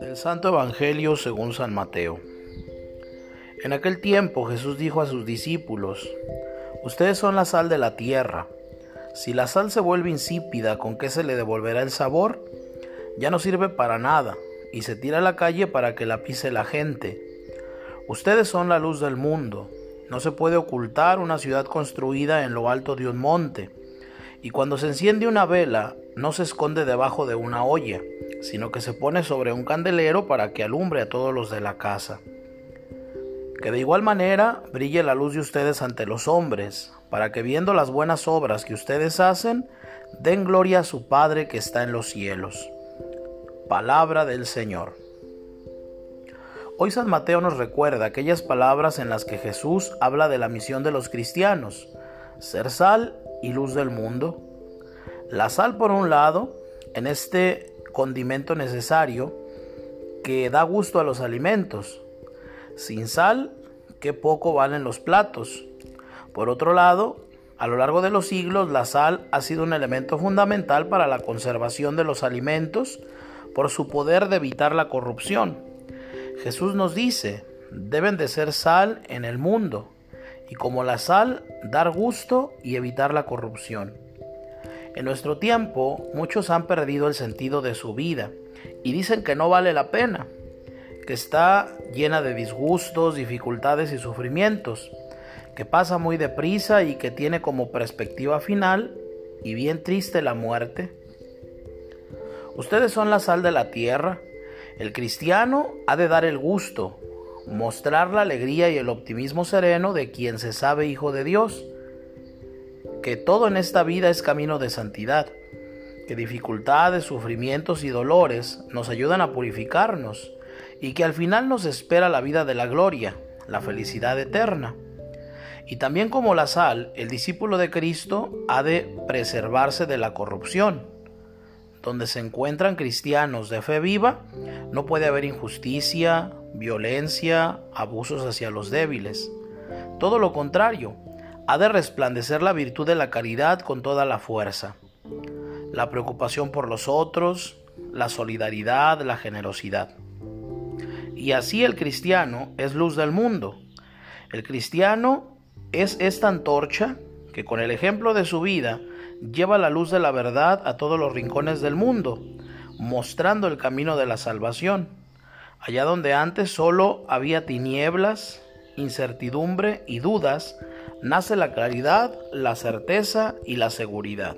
Del Santo Evangelio según San Mateo. En aquel tiempo Jesús dijo a sus discípulos, Ustedes son la sal de la tierra. Si la sal se vuelve insípida, ¿con qué se le devolverá el sabor? Ya no sirve para nada, y se tira a la calle para que la pise la gente. Ustedes son la luz del mundo. No se puede ocultar una ciudad construida en lo alto de un monte. Y cuando se enciende una vela, no se esconde debajo de una olla, sino que se pone sobre un candelero para que alumbre a todos los de la casa. Que de igual manera brille la luz de ustedes ante los hombres, para que viendo las buenas obras que ustedes hacen, den gloria a su Padre que está en los cielos. Palabra del Señor. Hoy San Mateo nos recuerda aquellas palabras en las que Jesús habla de la misión de los cristianos, ser sal y luz del mundo. La sal por un lado, en este condimento necesario que da gusto a los alimentos. Sin sal, qué poco valen los platos. Por otro lado, a lo largo de los siglos, la sal ha sido un elemento fundamental para la conservación de los alimentos por su poder de evitar la corrupción. Jesús nos dice, deben de ser sal en el mundo, y como la sal, dar gusto y evitar la corrupción. En nuestro tiempo, muchos han perdido el sentido de su vida y dicen que no vale la pena, que está llena de disgustos, dificultades y sufrimientos, que pasa muy deprisa y que tiene como perspectiva final y bien triste la muerte. Ustedes son la sal de la tierra, el cristiano ha de dar el gusto, mostrar la alegría y el optimismo sereno de quien se sabe hijo de Dios, que todo en esta vida es camino de santidad, que dificultades, sufrimientos y dolores nos ayudan a purificarnos y que al final nos espera la vida de la gloria, la felicidad eterna. Y también como la sal, el discípulo de Cristo ha de preservarse de la corrupción donde se encuentran cristianos de fe viva, no puede haber injusticia, violencia, abusos hacia los débiles. Todo lo contrario, ha de resplandecer la virtud de la caridad con toda la fuerza. La preocupación por los otros, la solidaridad, la generosidad. Y así el cristiano es luz del mundo. El cristiano es esta antorcha que con el ejemplo de su vida lleva la luz de la verdad a todos los rincones del mundo, mostrando el camino de la salvación. Allá donde antes solo había tinieblas, incertidumbre y dudas, nace la claridad, la certeza y la seguridad.